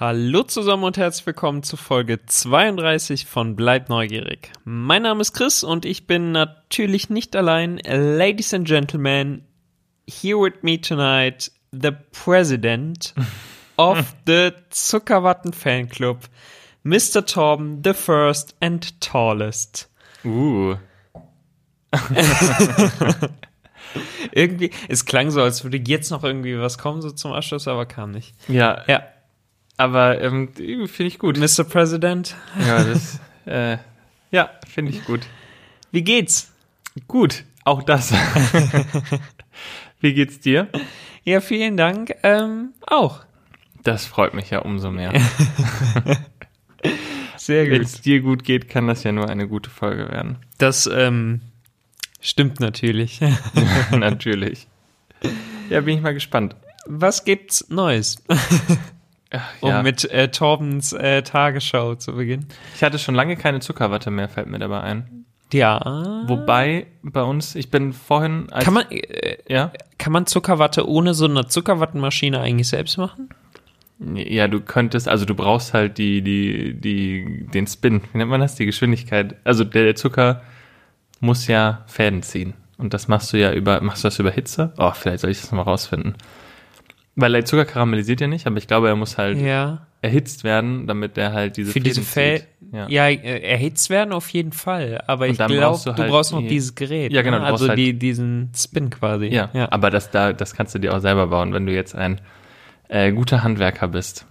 Hallo zusammen und herzlich willkommen zu Folge 32 von Bleib neugierig. Mein Name ist Chris und ich bin natürlich nicht allein. Ladies and Gentlemen, here with me tonight, the President of the Zuckerwatten Fanclub, Mr. Torben, the first and tallest. Uh. Irgendwie, es klang so, als würde jetzt noch irgendwie was kommen, so zum Abschluss, aber kam nicht. Ja, Ja, aber ähm, finde ich gut. Mr. President, Ja, das, äh, ja, finde ich gut. wie geht's? Gut, auch das. Wie geht's dir? Ja, vielen Dank. Ähm, auch. Das freut mich ja umso mehr. Sehr Wenn es dir gut geht, kann das ja nur eine gute Folge werden. Das ähm, stimmt natürlich. Natürlich. Ja, bin ich mal gespannt. Was gibt's Neues? Ach, Um ja. mit äh, Torbens äh, Tagesschau zu beginnen. Ich hatte schon lange keine Zuckerwatte mehr, fällt mir dabei ein. Ja. Wobei bei uns, ich bin vorhin als Kann man, äh, ja, kann man Zuckerwatte ohne so eine Zuckerwattenmaschine eigentlich selbst machen? ja, du könntest, also du brauchst halt die die die den Spin, wie nennt man das, die Geschwindigkeit. Also der, der Zucker muss ja Fäden ziehen und das machst du ja über machst du das über Hitze? Oh, vielleicht soll ich das mal rausfinden. Weil der Zucker karamellisiert ja nicht, aber ich glaube, er muss halt Ja. erhitzt werden, damit der halt diese Für diese Fäden Fell. zieht. Ja, äh, erhitzt werden auf jeden Fall. Aber Und ich glaube, brauchst du, du halt brauchst noch die- dieses Gerät. Ja, genau, ne? du brauchst Also halt- die, diesen Spin quasi. Ja, ja. aber das da, das kannst du dir auch selber bauen, wenn du jetzt ein äh, guter Handwerker bist.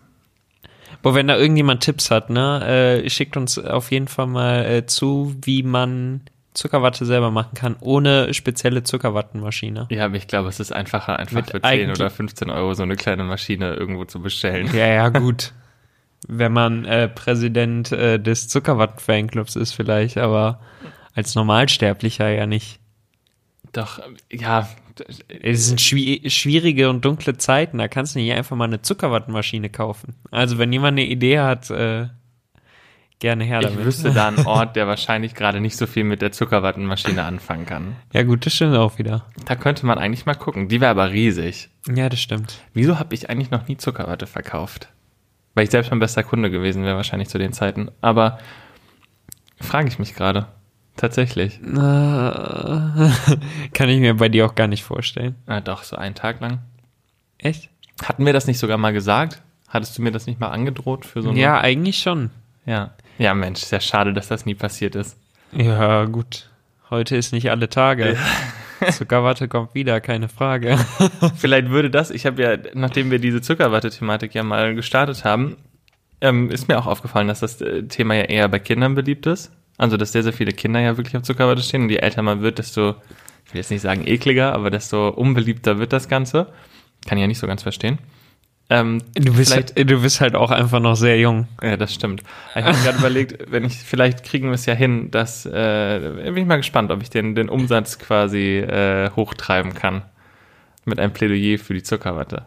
Boah, wenn da irgendjemand Tipps hat, ne, äh, schickt uns auf jeden Fall mal äh, zu, wie man Zuckerwatte selber machen kann, ohne spezielle Zuckerwattenmaschine. Ja, aber ich glaube, es ist einfacher, einfach Mit für 10 eigentlich- oder 15 Euro so eine kleine Maschine irgendwo zu bestellen. Ja, ja, gut. wenn man äh, Präsident äh, des Zuckerwatten-Fanclubs ist vielleicht, aber als Normalsterblicher ja nicht. Doch, ja, Es sind schwi schwierige und dunkle Zeiten, da kannst du nicht einfach mal eine Zuckerwattenmaschine kaufen. Also wenn jemand eine Idee hat, äh, gerne her ich damit. wüsste da einen Ort, der wahrscheinlich gerade nicht so viel mit der Zuckerwattenmaschine anfangen kann. Ja gut, das stimmt auch wieder. Da könnte man eigentlich mal gucken. Die wäre aber riesig. Ja, das stimmt. Wieso habe ich eigentlich noch nie Zuckerwatte verkauft? Weil ich selbst mein bester Kunde gewesen wäre, wahrscheinlich zu den Zeiten. Aber frage ich mich gerade. Tatsächlich. Äh, Kann ich mir bei dir auch gar nicht vorstellen. Ah, doch, so einen Tag lang. Echt? Hatten wir das nicht sogar mal gesagt? Hattest du mir das nicht mal angedroht für so eine? Ja, eigentlich schon. Ja. Ja, Mensch, ist ja schade, dass das nie passiert ist. Ja, gut. Heute ist nicht alle Tage. Zuckerwatte kommt wieder, keine Frage. Vielleicht würde das, ich habe ja, nachdem wir diese Zuckerwatte-Thematik ja mal gestartet haben, ähm, ist mir auch aufgefallen, dass das äh, Thema ja eher bei Kindern beliebt ist. Also, dass sehr, sehr viele Kinder ja wirklich auf Zuckerwatte stehen. Und je älter man wird, desto, ich will jetzt nicht sagen ekliger, aber desto unbeliebter wird das Ganze. Kann ich ja nicht so ganz verstehen. Ähm, Du bist, halt, du bist halt auch einfach noch sehr jung. ja, das stimmt. Ich habe gerade überlegt, wenn ich, vielleicht kriegen wir es ja hin, dass, äh, bin ich mal gespannt, ob ich den, den Umsatz quasi äh, hochtreiben kann. Mit einem Plädoyer für die Zuckerwatte.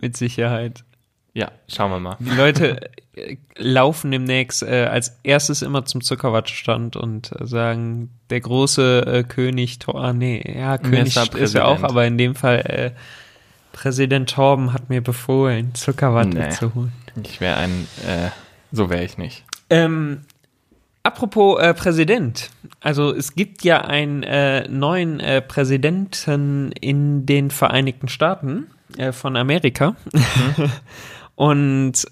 Mit Sicherheit. Ja, schauen wir mal. Die Leute äh, laufen demnächst äh, als erstes immer zum Zuckerwattestand und sagen, der große äh, König, ah nee, ja, König ist er auch, aber in dem Fall äh, Präsident Torben hat mir befohlen, Zuckerwatte Nee. zu holen. Ich wäre ein, äh, so wäre ich nicht. Ähm, apropos äh, Präsident. Also es gibt ja einen äh, neuen äh, Präsidenten in den Vereinigten Staaten äh, von Amerika. Und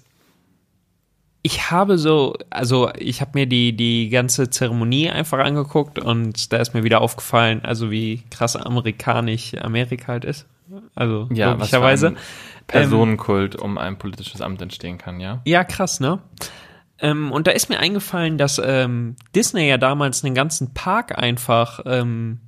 ich habe so, also ich habe mir die, die ganze Zeremonie einfach angeguckt und da ist mir wieder aufgefallen, also wie krass amerikanisch Amerika halt ist. Also Ja, logischerweise. Personenkult um ein politisches Amt entstehen kann, ja? Ja, krass, ne? Ähm, und da ist mir eingefallen, dass ähm, Disney ja damals einen ganzen Park einfach ähm,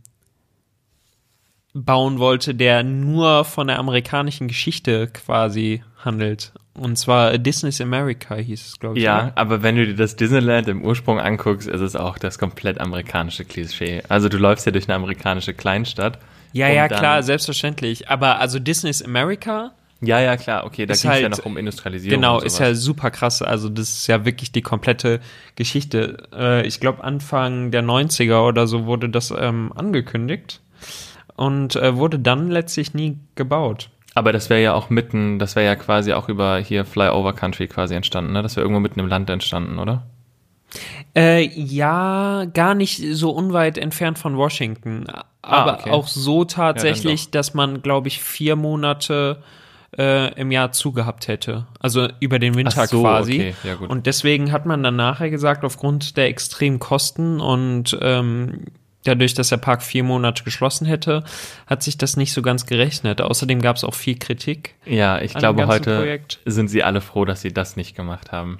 bauen wollte, der nur von der amerikanischen Geschichte quasi handelt. Und zwar Disney's America hieß es, glaube ich. Ja, oder? aber wenn du dir das Disneyland im Ursprung anguckst, ist es auch das komplett amerikanische Klischee. Also du läufst ja durch eine amerikanische Kleinstadt. Ja, ja, klar, selbstverständlich. Aber also Disney's America, Ja, ja, klar, okay, da Ist ging es ja halt- noch um Industrialisierung. genau, ist ja super krass. Also das ist ja wirklich die komplette Geschichte. Äh, ich glaube, Anfang der 90er oder so wurde das ähm, angekündigt und äh, wurde dann letztlich nie gebaut. Aber das wäre ja auch mitten, das wäre ja quasi auch über hier Flyover Country quasi entstanden, ne? Das wäre irgendwo mitten im Land entstanden, oder? Äh, ja, gar nicht so unweit entfernt von Washington. Aber Ah, okay. auch so Ja, tatsächlich, dann dass man, glaube ich, vier Monate äh, im Jahr zugehabt hätte. Also über den Winter so, quasi. okay, ja. Und deswegen hat man dann nachher gesagt, aufgrund der extremen Kosten und ähm, dadurch, dass der Park vier Monate geschlossen hätte, hat sich das nicht so ganz gerechnet. Außerdem gab es auch viel Kritik. Ja, ich glaube, heute Projekt. sind sie alle froh, dass sie das nicht gemacht haben.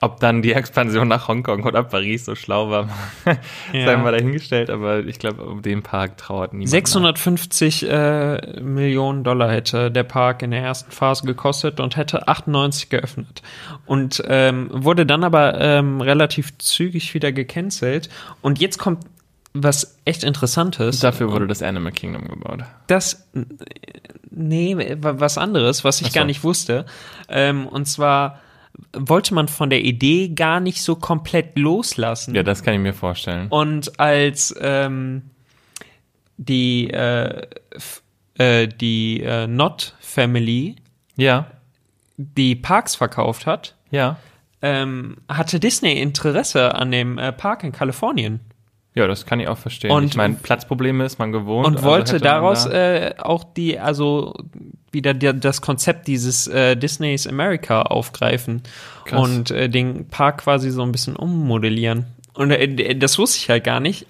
Ob dann die Expansion nach Hongkong oder Paris so schlau war, Ja. sei mal dahingestellt, aber ich glaube, um den Park trauert niemand. 650 äh, Millionen Dollar hätte der Park in der ersten Phase gekostet und hätte 98 geöffnet. Und ähm, wurde dann aber ähm, relativ zügig wieder gecancelt. Und jetzt kommt was echt Interessantes. Dafür wurde das Animal Kingdom gebaut. das äh, nee wa- was anderes was ich so. gar nicht wusste ähm, und zwar wollte man von der Idee gar nicht so komplett loslassen Ja, das kann ich mir vorstellen. und als ähm, die äh, äh, die äh, Not Family Ja, die Parks verkauft hat ja. ähm, hatte Disney Interesse an dem äh, Park in Kalifornien Ja, das kann ich auch verstehen. Und- ich meine, Platzprobleme ist man gewohnt. und also wollte man daraus da- äh, auch die, also wieder der, das Konzept dieses äh, Disney's America aufgreifen Krass. und äh, den Park quasi so ein bisschen ummodellieren. Und äh, das wusste ich halt gar nicht.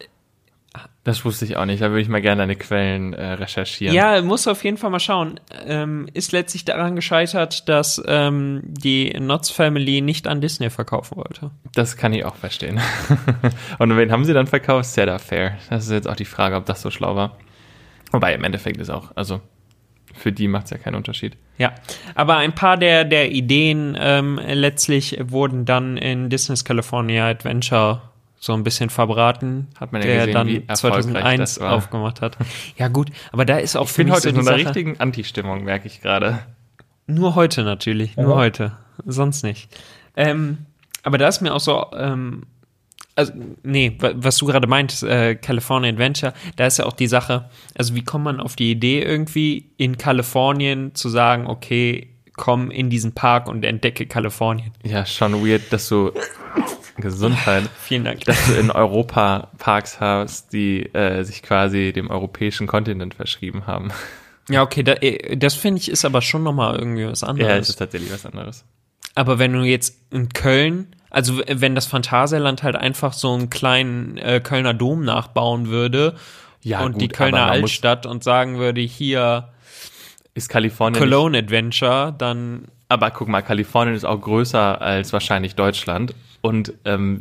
Das wusste ich auch nicht. Da würde ich mal gerne deine Quellen äh, recherchieren. Ja, muss auf jeden Fall mal schauen. Ähm, ist letztlich daran gescheitert, dass ähm, die Notz Family nicht an Disney verkaufen wollte. Das kann ich auch verstehen. und wen haben sie dann verkauft? Cedar Fair. Das ist jetzt auch die Frage, ob das so schlau war. Wobei im Endeffekt ist auch, also für die macht es ja keinen Unterschied. Ja, aber ein paar der, der Ideen ähm, letztlich wurden dann in Disney's California Adventure so ein bisschen verbraten, Hat man ja der gesehen, dann wie erfolgreich 2001 das war. aufgemacht hat. Ja gut, aber da ist auch Ich für bin mich heute so in einer richtigen Anti-Stimmung, merke ich gerade. nur heute natürlich, nur Ja. heute, sonst nicht. Ähm, aber da ist mir auch so, ähm, also, nee, wa- was du gerade meintest, äh, California Adventure, da ist ja auch die Sache, also wie kommt man auf die Idee irgendwie in Kalifornien zu sagen, okay, komm in diesen Park und entdecke Kalifornien. Ja, schon weird, dass du Gesundheit, Vielen Dank. dass du in Europa Parks hast, die äh, sich quasi dem europäischen Kontinent verschrieben haben. Ja, okay, da, äh, das finde ich ist aber schon nochmal irgendwie was Ja, anderes. es ist tatsächlich was anderes. aber wenn du jetzt in Köln, also wenn das Phantasialand halt einfach so einen kleinen äh, Kölner Dom nachbauen würde Ja, und gut, die Kölner Altstadt und sagen würde, hier Ist Kalifornien Cologne Adventure, dann Aber guck mal, Kalifornien ist auch größer als wahrscheinlich Deutschland und ähm,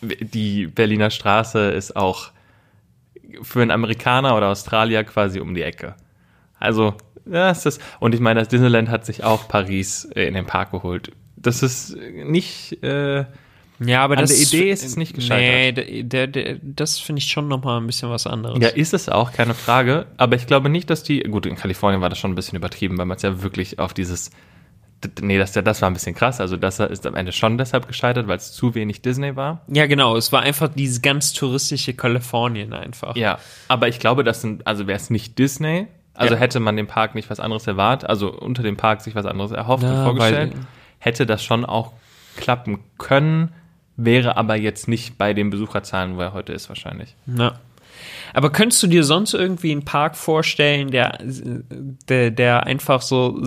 die Berliner Straße ist auch für einen Amerikaner oder Australier quasi um die Ecke. Also, ja, ist das. Und ich meine, das Disneyland hat sich auch Paris äh, in den Park geholt. Das ist nicht. Äh, ja, aber An das der Idee ist es nicht gescheitert. Nee, der, der, der, das finde ich schon nochmal ein bisschen was anderes. ja, ist es auch, keine Frage. Aber ich glaube nicht, dass die. Gut, in Kalifornien war das schon ein bisschen übertrieben, weil man es ja wirklich auf dieses. Nee, das, das war ein bisschen krass. Also, das ist am Ende schon deshalb gescheitert, weil es zu wenig Disney war. ja, genau, es war einfach dieses ganz touristische Kalifornien einfach. Ja, aber ich glaube, das sind, also wäre es nicht Disney, also Ja. hätte man dem Park nicht was anderes erwartet, also unter dem Park sich was anderes erhofft Ja, und vorgestellt, hätte das schon auch klappen können, wäre aber jetzt nicht bei den Besucherzahlen, wo er heute ist, wahrscheinlich. Ja. Aber könntest du dir sonst irgendwie einen Park vorstellen, der, der, der einfach so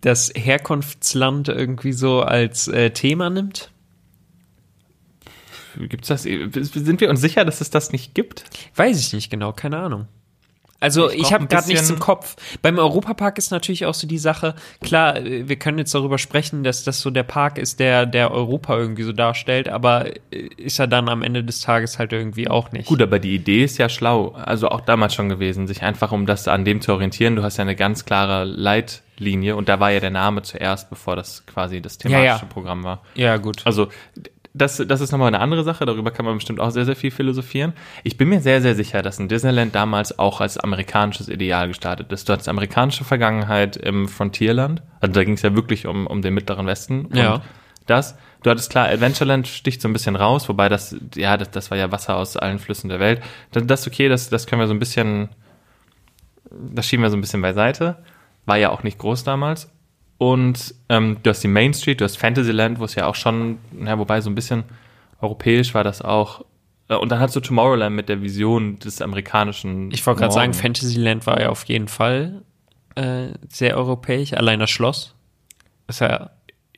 das Herkunftsland irgendwie so als äh, Thema nimmt? Gibt's das? Sind wir uns sicher, dass es das nicht gibt? Weiß ich nicht genau, keine Ahnung. Also Ich ich, habe gerade nichts im Kopf. Beim Europapark ist natürlich auch so die Sache, klar, wir können jetzt darüber sprechen, dass das so der Park ist, der, der Europa irgendwie so darstellt, aber äh, ist er dann am Ende des Tages halt irgendwie auch nicht. Gut, aber die Idee ist ja schlau, also auch damals schon gewesen, sich einfach um das an dem zu orientieren. Du hast ja eine ganz klare Leitlinie und da war ja der Name zuerst, bevor das quasi das Ja, thematische ja. Programm war. Ja, gut. Also das, das ist nochmal eine andere Sache, darüber kann man bestimmt auch sehr, sehr viel philosophieren. Ich bin mir sehr, sehr sicher, dass ein Disneyland damals auch als amerikanisches Ideal gestartet ist. Du hattest amerikanische Vergangenheit im Frontierland, also da ging es ja wirklich um, um den mittleren Westen. Und Ja. das, du hattest klar, Adventureland sticht so ein bisschen raus, wobei das, ja, das, das war ja Wasser aus allen Flüssen der Welt. Das, das ist okay, das, das können wir so ein bisschen das schieben wir so ein bisschen beiseite. War ja auch nicht groß damals. Und ähm, du hast die Main Street, du hast Fantasyland, wo es ja auch schon, na, wobei so ein bisschen europäisch war das auch. Äh, Und dann hast du Tomorrowland mit der Vision des amerikanischen. Ich wollte gerade sagen. Fantasyland war ja auf jeden Fall äh, sehr europäisch. Allein das Schloss ist ja,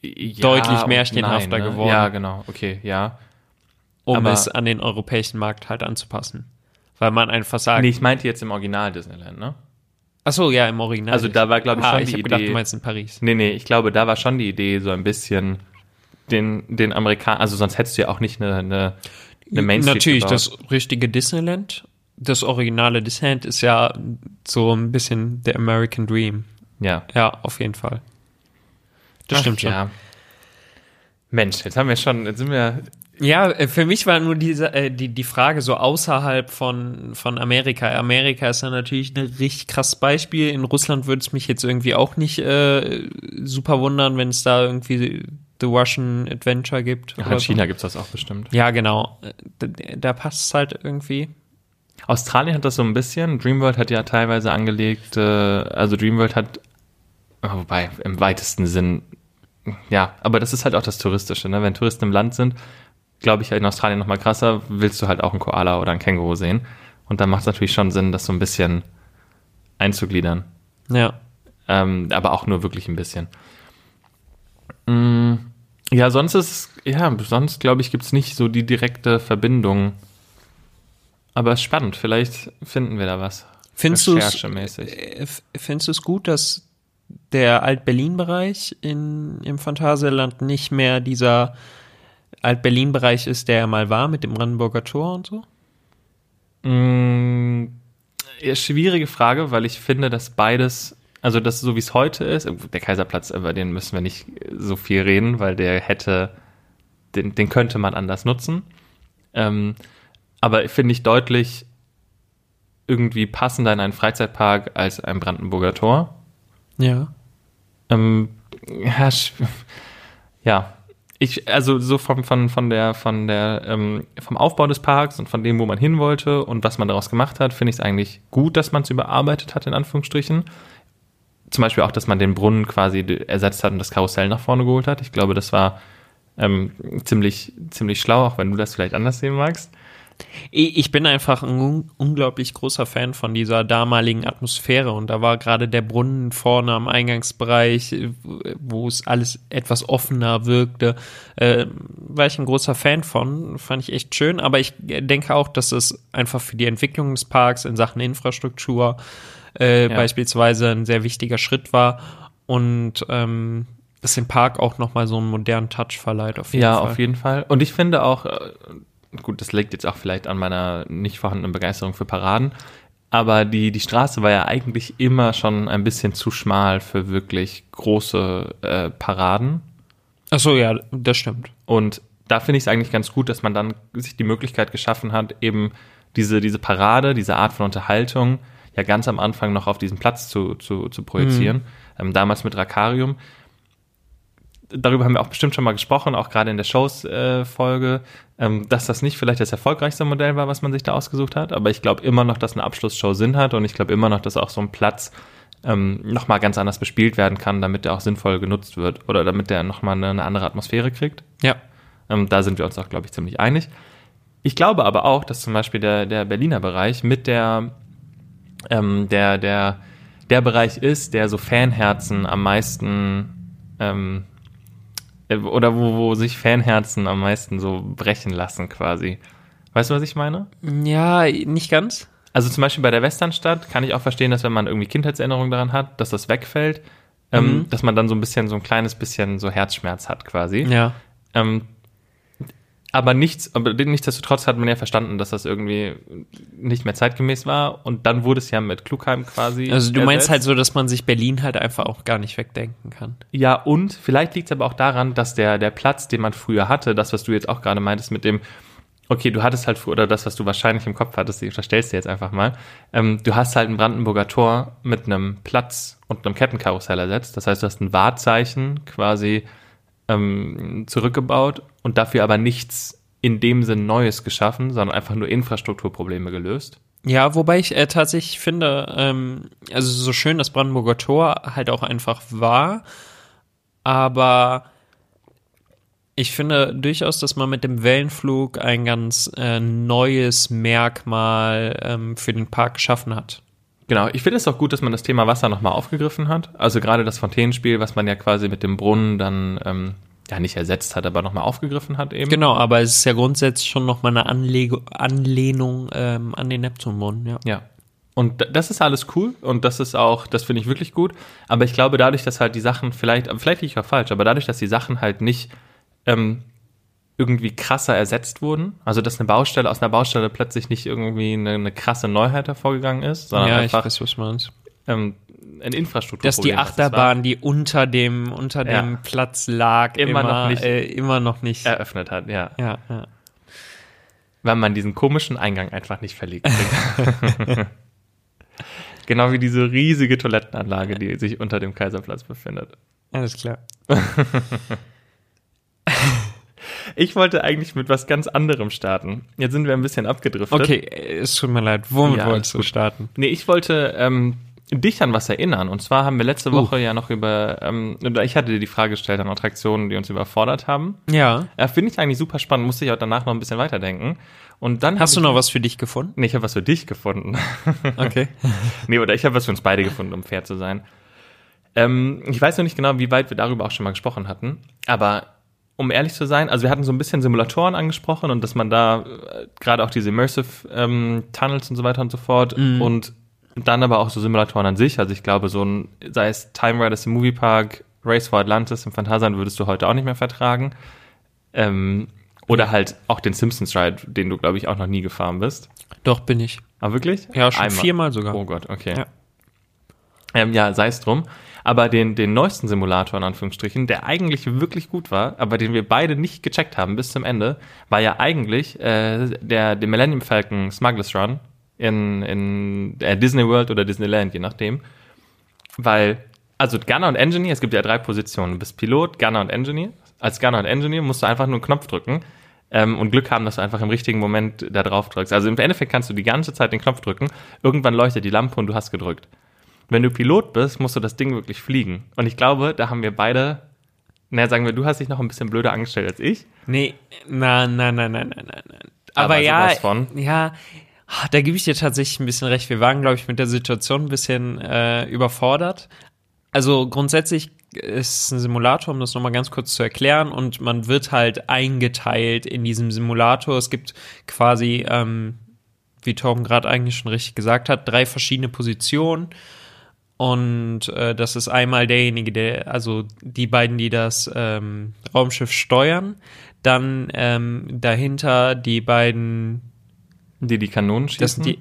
Ja deutlich märchenhafter nein, ne? geworden. Ja, genau, okay, ja. um Aber- es an den europäischen Markt halt anzupassen. Weil man einfach sagt, Nee, ich meinte jetzt im Original Disneyland, ne? Ach so, ja, im Original. Also da war, glaube ich, ah, schon ich die habe gedacht, Idee. du meinst in Paris. Nee, nee, ich glaube, da war schon die Idee, so ein bisschen den, den Amerikaner, also sonst hättest du ja auch nicht eine, eine, eine Main Street Natürlich, gebaut. das richtige Disneyland, das originale Disneyland ist ja so ein bisschen der American Dream. Ja. Ja, auf jeden Fall. Das Ach, stimmt schon. Ja. Mensch, jetzt haben wir schon, jetzt sind wir, Ja, äh, für mich war nur diese, äh, die, die Frage so außerhalb von, von Amerika. Amerika ist ja natürlich ein richtig krasses Beispiel. In Russland würde es mich jetzt irgendwie auch nicht äh, super wundern, wenn es da irgendwie The Russian Adventure gibt. Oder in so. China gibt's das auch bestimmt. Ja, genau. Äh, Da, da passt es halt irgendwie. Australien hat das so ein bisschen. Dreamworld hat ja teilweise angelegt, äh, also Dreamworld hat, oh, wobei im weitesten Sinn, ja, aber das ist halt auch das Touristische, ne? Wenn Touristen im Land sind, glaube ich, in Australien noch mal krasser, willst du halt auch einen Koala oder einen Känguru sehen. Und dann macht es natürlich schon Sinn, das so ein bisschen einzugliedern. Ja. Ähm, aber auch nur wirklich ein bisschen. Mm, ja, sonst ist, ja, sonst glaube ich, gibt's nicht so die direkte Verbindung. Aber es ist spannend, vielleicht finden wir da was. Findest du es äh, f- findest du es gut, dass der Alt-Berlin-Bereich in, im Phantasialand nicht mehr dieser Alt-Berlin-Bereich ist, der er mal war mit dem Brandenburger Tor und so? Mm, ja, schwierige Frage, weil ich finde, dass beides, also das so wie es heute ist, der Kaiserplatz, über den müssen wir nicht so viel reden, weil der hätte, den, den könnte man anders nutzen. Ähm, aber finde ich deutlich irgendwie passender in einen Freizeitpark als ein Brandenburger Tor. Ja. Ähm, ja, ja, ich, also so vom, von, von der, von der, ähm, vom Aufbau des Parks und von dem, wo man hin wollte und was man daraus gemacht hat, finde ich es eigentlich gut, dass man es überarbeitet hat, in Anführungsstrichen. Zum Beispiel auch, dass man den Brunnen quasi ersetzt hat und das Karussell nach vorne geholt hat. Ich glaube, das war ähm, ziemlich, ziemlich schlau, auch wenn du das vielleicht anders sehen magst. Ich bin einfach ein un unglaublich großer Fan von dieser damaligen Atmosphäre und da war gerade der Brunnen vorne am Eingangsbereich, äh, wo es alles etwas offener wirkte, äh, war ich ein großer Fan von, fand ich echt schön, aber ich denke auch, dass es einfach für die Entwicklung des Parks in Sachen Infrastruktur äh, Ja. beispielsweise ein sehr wichtiger Schritt war und ähm, es dem Park auch nochmal so einen modernen Touch verleiht auf jeden ja, Fall. auf jeden Fall. Und ich finde auch, äh, gut, das liegt jetzt auch vielleicht an meiner nicht vorhandenen Begeisterung für Paraden, aber die, die Straße war ja eigentlich immer schon ein bisschen zu schmal für wirklich große äh, Paraden. Ach so, ja, das stimmt. Und da finde ich es eigentlich ganz gut, dass man dann sich die Möglichkeit geschaffen hat, eben diese, diese Parade, diese Art von Unterhaltung ja ganz am Anfang noch auf diesen Platz zu, zu, zu projizieren. Ähm, damals mit Rakarium. Darüber haben wir auch bestimmt schon mal gesprochen, auch gerade in der Shows-Folge, ähm, dass das nicht vielleicht das erfolgreichste Modell war, was man sich da ausgesucht hat. Aber ich glaube immer noch, dass eine Abschlussshow Sinn hat und ich glaube immer noch, dass auch so ein Platz ähm, nochmal ganz anders bespielt werden kann, damit der auch sinnvoll genutzt wird oder damit der nochmal eine, eine andere Atmosphäre kriegt. Ja. Ähm, da sind wir uns auch, glaube ich, ziemlich einig. Ich glaube aber auch, dass zum Beispiel der, der Berliner Bereich mit der, ähm, der, der, der Bereich ist, der so Fanherzen am meisten, ähm, äh, oder wo, wo sich Fanherzen am meisten so brechen lassen quasi. Weißt du, was ich meine? Ja, nicht ganz. Also zum Beispiel bei der Westernstadt kann ich auch verstehen, dass wenn man irgendwie Kindheitserinnerungen daran hat, dass das wegfällt, ähm, dass man dann so ein bisschen, so ein kleines bisschen so Herzschmerz hat quasi. Ja. Ähm, aber nichts, aber nichtsdestotrotz hat man ja verstanden, dass das irgendwie nicht mehr zeitgemäß war. Und dann wurde es ja mit Klugheim quasi. Also du meinst ersetzt. halt so, dass man sich Berlin halt einfach auch gar nicht wegdenken kann. Ja, und vielleicht liegt es aber auch daran, dass der, der Platz, den man früher hatte, das, was du jetzt auch gerade meintest mit dem, okay, du hattest halt früher, oder das, was du wahrscheinlich im Kopf hattest, ich verstellst dir jetzt einfach mal, ähm, du hast halt ein Brandenburger Tor mit einem Platz und einem Kettenkarussell ersetzt. Das heißt, du hast ein Wahrzeichen quasi ähm, zurückgebaut und dafür aber nichts in dem Sinn Neues geschaffen, sondern einfach nur Infrastrukturprobleme gelöst. Ja, wobei ich äh, tatsächlich finde, ähm, also so schön das Brandenburger Tor halt auch einfach war, aber ich finde durchaus, dass man mit dem Wellenflug ein ganz äh, neues Merkmal ähm, für den Park geschaffen hat. Genau, ich finde es auch gut, dass man das Thema Wasser nochmal aufgegriffen hat. Also gerade das Fontänenspiel, was man ja quasi mit dem Brunnen dann ähm, ja nicht ersetzt hat, aber nochmal aufgegriffen hat eben. Genau, aber es ist ja grundsätzlich schon nochmal eine Anlege Anlehnung ähm, an den Neptunbrunnen, ja. Ja. Und das ist alles cool und das ist auch, das finde ich wirklich gut. Aber ich glaube, dadurch, dass halt die Sachen vielleicht, vielleicht liege ich auch falsch, aber dadurch, dass die Sachen halt nicht ähm, irgendwie krasser ersetzt wurden, also dass eine Baustelle aus einer Baustelle plötzlich nicht irgendwie eine, eine krasse Neuheit hervorgegangen ist, sondern Ja, ich einfach weiß, was meinst. ähm, ein Infrastruktur. Dass die Achterbahn, die unter dem, unter Ja. dem Platz lag, Immer immer, noch nicht- äh, immer noch nicht. eröffnet hat, ja. ja, ja. Weil man diesen komischen Eingang einfach nicht verlegt genau wie diese riesige Toilettenanlage, die sich unter dem Kaiserplatz befindet. Alles klar. Ich wollte eigentlich mit was ganz anderem starten. Jetzt sind wir ein bisschen abgedriftet. Okay, äh, es tut mir leid. Womit Ja, wolltest du starten? Nee, ich wollte ähm, dich an was erinnern. Und zwar haben wir letzte Uh. Woche ja noch über, ähm, oder ich hatte dir die Frage gestellt an Attraktionen, die uns überfordert haben. Ja. Ja, Finde ich eigentlich super spannend, musste ich auch danach noch ein bisschen weiterdenken. Und dann Hast du noch was für dich gefunden? Nee, ich habe was für dich gefunden. Okay. nee, oder ich habe was für uns beide gefunden, um fair zu sein. Ähm, ich weiß noch nicht genau, wie weit wir darüber auch schon mal gesprochen hatten, aber um ehrlich zu sein, also wir hatten so ein bisschen Simulatoren angesprochen und dass man da äh, gerade auch diese Immersive ähm, Tunnels und so weiter und so fort und dann aber auch so Simulatoren an sich. Also ich glaube, so ein, sei es Time Riders im Moviepark, Race for Atlantis im Phantasialand würdest du heute auch nicht mehr vertragen. Ähm, oder halt auch den Simpsons Ride, den du, glaube ich, auch noch nie gefahren bist. Doch, bin ich. Aber wirklich? Ja, schon Einmal. viermal sogar. Oh Gott, okay. Ja. Ähm, ja, sei es drum. Aber den, den neuesten Simulator in Anführungsstrichen, der eigentlich wirklich gut war, aber den wir beide nicht gecheckt haben bis zum Ende, war ja eigentlich äh, der, der Millennium Falcon Smugglers Run in, in äh, Disney World oder Disneyland, je nachdem. Weil, also Gunner und Engineer, es gibt ja drei Positionen. Du bist Pilot, Gunner und Engineer. Als Gunner und Engineer musst du einfach nur einen Knopf drücken ähm, und Glück haben, dass du einfach im richtigen Moment da drauf drückst. Also im Endeffekt kannst du die ganze Zeit den Knopf drücken, irgendwann leuchtet die Lampe und du hast gedrückt. Wenn du Pilot bist, musst du das Ding wirklich fliegen. Und ich glaube, da haben wir beide, naja, sagen wir, du hast dich noch ein bisschen blöder angestellt als ich. Nee, nein, nein, nein, nein, nein, nein, nein. Aber Aber, ja, ja, da gebe ich dir tatsächlich ein bisschen recht. Wir waren, glaube ich, mit der Situation ein bisschen äh, überfordert. Also grundsätzlich ist es ein Simulator, um das nochmal ganz kurz zu erklären, und man wird halt eingeteilt in diesem Simulator. Es gibt quasi, ähm, wie Torben gerade eigentlich schon richtig gesagt hat, drei verschiedene Positionen. Und äh, das ist einmal derjenige, der, also die beiden, die das ähm, Raumschiff steuern, dann ähm, dahinter die beiden, Die die Kanonen schießen. die,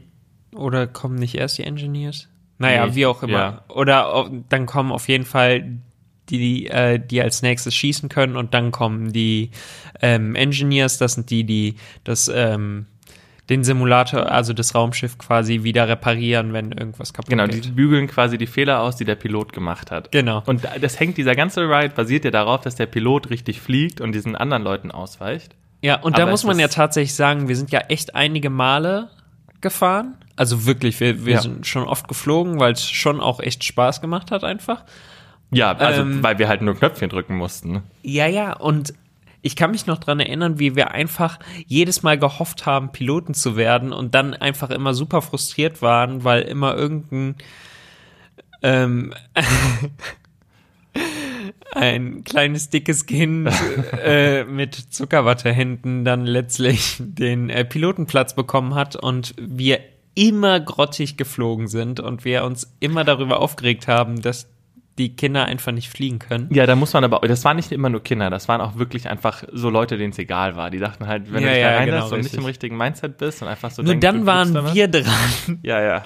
oder kommen nicht erst die Engineers? Naja, Nee, wie auch immer. ja. Oder dann kommen auf jeden Fall die, äh, die als nächstes schießen können und dann kommen die ähm, Engineers, das sind die, die das ähm, den Simulator, also das Raumschiff quasi wieder reparieren, wenn irgendwas kaputt Genau, die geht. bügeln quasi die Fehler aus, die der Pilot gemacht hat. Genau. Und da- das hängt, dieser ganze Ride basiert ja darauf, dass der Pilot richtig fliegt und diesen anderen Leuten ausweicht. Ja, und Aber da muss man ja tatsächlich sagen, wir sind ja echt einige Male gefahren. Also wirklich, wir, wir Ja. sind schon oft geflogen, weil es schon auch echt Spaß gemacht hat einfach. Ja, also Ähm, weil wir halt nur Knöpfchen drücken mussten. Ja, ja, und ich kann mich noch dran erinnern, wie wir einfach jedes Mal gehofft haben, Piloten zu werden und dann einfach immer super frustriert waren, weil immer irgendein ähm, ein kleines dickes Kind äh, mit Zuckerwattehänden dann letztlich den äh, Pilotenplatz bekommen hat und wir immer grottig geflogen sind und wir uns immer darüber aufgeregt haben, dass die Kinder einfach nicht fliegen können. Ja, da muss man aber, das waren nicht immer nur Kinder, das waren auch wirklich einfach so Leute, denen es egal war. Die dachten halt, wenn Ja, du dich da ja, reinlässt genau, und nicht im richtigen Mindset bist und einfach so Nur denkst, dann waren damit. wir dran. Ja, ja.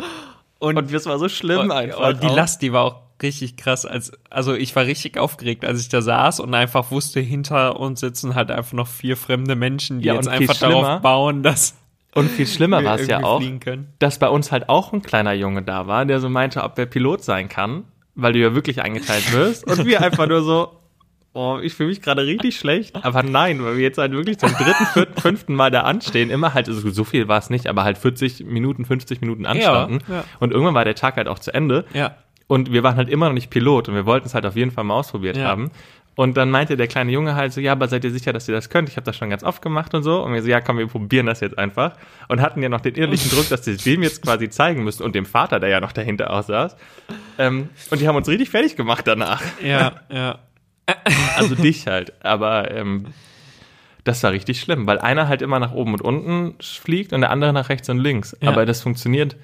Und, Und das war so schlimm und, einfach. und die auch. Last, die war auch richtig krass. Als, also ich war richtig aufgeregt, als ich da saß und einfach wusste, hinter uns sitzen halt einfach noch vier fremde Menschen, die Ja, jetzt einfach darauf bauen, dass Und viel schlimmer war es ja auch, dass bei uns halt auch ein kleiner Junge da war, der so meinte, ob er Pilot sein kann, weil du ja wirklich eingeteilt wirst. Und wir einfach nur so, Oh, ich fühle mich gerade richtig schlecht. Aber nein, weil wir jetzt halt wirklich zum dritten, vierten, fünften Mal da anstehen. Immer halt, also so viel war es nicht, aber halt 40 Minuten, 50 Minuten anstanden. Ja, ja. Und irgendwann war der Tag halt auch zu Ende. Ja. Und wir waren halt immer noch nicht Pilot und wir wollten es halt auf jeden Fall mal ausprobiert haben. Und dann meinte der kleine Junge halt so, ja, aber seid ihr sicher, dass ihr das könnt? Ich habe das schon ganz oft gemacht und so. Und wir so, ja, komm, wir probieren das jetzt einfach. Und hatten ja noch den innerlichen Druck, dass wir es dem jetzt quasi zeigen müssen und dem Vater, der ja noch dahinter auch saß. Ähm, und die haben uns richtig fertig gemacht danach. Ja, ja. Also dich halt. Aber ähm, das war richtig schlimm, weil einer halt immer nach oben und unten fliegt und der andere nach rechts und links. Ja. Aber das funktioniert,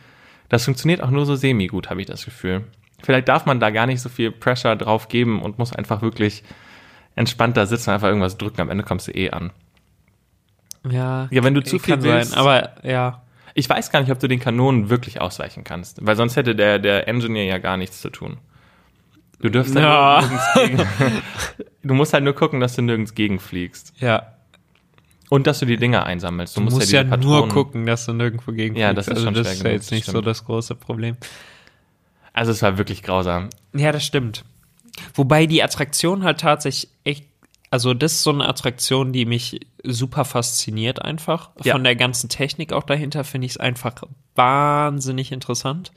das funktioniert auch nur so semi gut, habe ich das Gefühl. Vielleicht darf man da gar nicht so viel Pressure drauf geben und muss einfach wirklich entspannt da sitzen und einfach irgendwas drücken. Am Ende kommst du eh an. Ja, Ja, wenn du zu viel kann willst- sein, aber ja. Ich weiß gar nicht, ob du den Kanonen wirklich ausweichen kannst, weil sonst hätte der, der Engineer ja gar nichts zu tun. Du dürfst halt Ja. nirgends gegen, Du musst halt nur gucken, dass du nirgends gegenfliegst. Ja, Und dass du die Dinger einsammelst. Du, du musst, musst, ja, ja, nur gucken, dass du nirgendwo gegen Ja, das ist also schon das ist ja jetzt nicht so stimmt. das große Problem. Also es war wirklich grausam. Ja, das stimmt. Wobei die Attraktion halt tatsächlich echt, also das ist so eine Attraktion, die mich super fasziniert einfach. Ja. Von der ganzen Technik auch dahinter finde ich es einfach wahnsinnig interessant.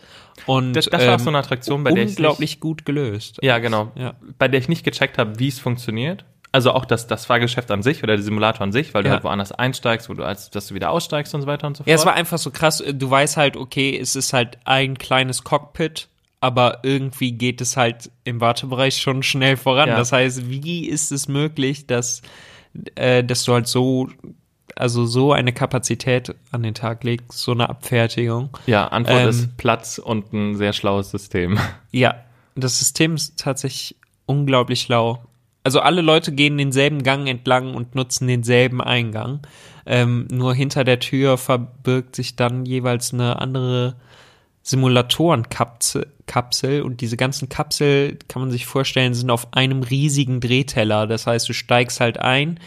Und Das, das war ähm, so eine Attraktion, bei der ich unglaublich gut gelöst. ja genau, Ja. bei der ich nicht gecheckt habe, wie es funktioniert. Also auch das, das Fahrgeschäft an sich oder der Simulator an sich, weil du Ja. halt woanders einsteigst, wo du als, dass du wieder aussteigst und so weiter und so fort. Ja, es war einfach so krass. Du weißt halt, okay, es ist halt ein kleines Cockpit, aber irgendwie geht es halt im Wartebereich schon schnell voran. Ja. Das heißt, wie ist es möglich, dass, äh, dass du halt so, also so eine Kapazität an den Tag legst, so eine Abfertigung? ja, Antwort Ähm, ist Platz und ein sehr schlaues System. Ja, das System ist tatsächlich unglaublich schlau. Also alle Leute gehen denselben Gang entlang und nutzen denselben Eingang. Ähm, nur hinter der Tür verbirgt sich dann jeweils eine andere Simulatorenkapsel Kapsel und diese ganzen Kapsel kann man sich vorstellen, sind auf einem riesigen Drehteller. Das heißt, du steigst halt ein